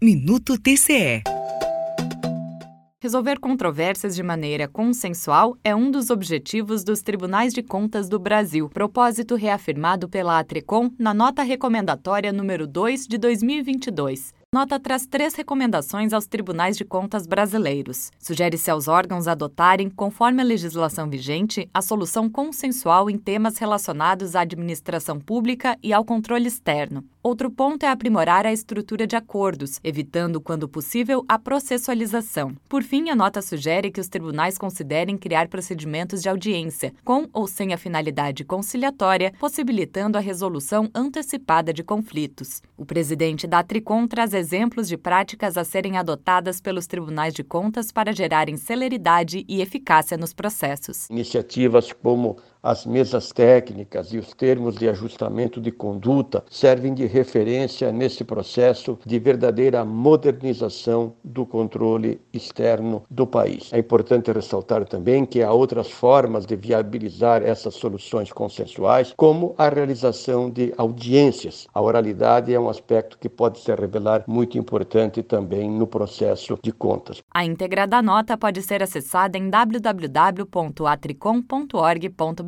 Minuto TCE. Resolver controvérsias de maneira consensual é um dos objetivos dos Tribunais de Contas do Brasil, propósito reafirmado pela Atrecom na nota recomendatória número 2 de 2022 nota traz três recomendações aos tribunais de contas brasileiros. Sugere-se aos órgãos adotarem, conforme a legislação vigente, a solução consensual em temas relacionados à administração pública e ao controle externo. Outro ponto é aprimorar a estrutura de acordos, evitando, quando possível, a processualização. Por fim, a nota sugere que os tribunais considerem criar procedimentos de audiência, com ou sem a finalidade conciliatória, possibilitando a resolução antecipada de conflitos. O presidente da Tricom traz exemplos de práticas a serem adotadas pelos tribunais de contas para gerarem celeridade e eficácia nos processos. Iniciativas como as mesas técnicas e os termos de ajustamento de conduta servem de referência nesse processo de verdadeira modernização do controle externo do país. É importante ressaltar também que há outras formas de viabilizar essas soluções consensuais, como a realização de audiências. A oralidade é um aspecto que pode se revelar muito importante também no processo de contas. A íntegra da nota pode ser acessada em www.atricom.org.br.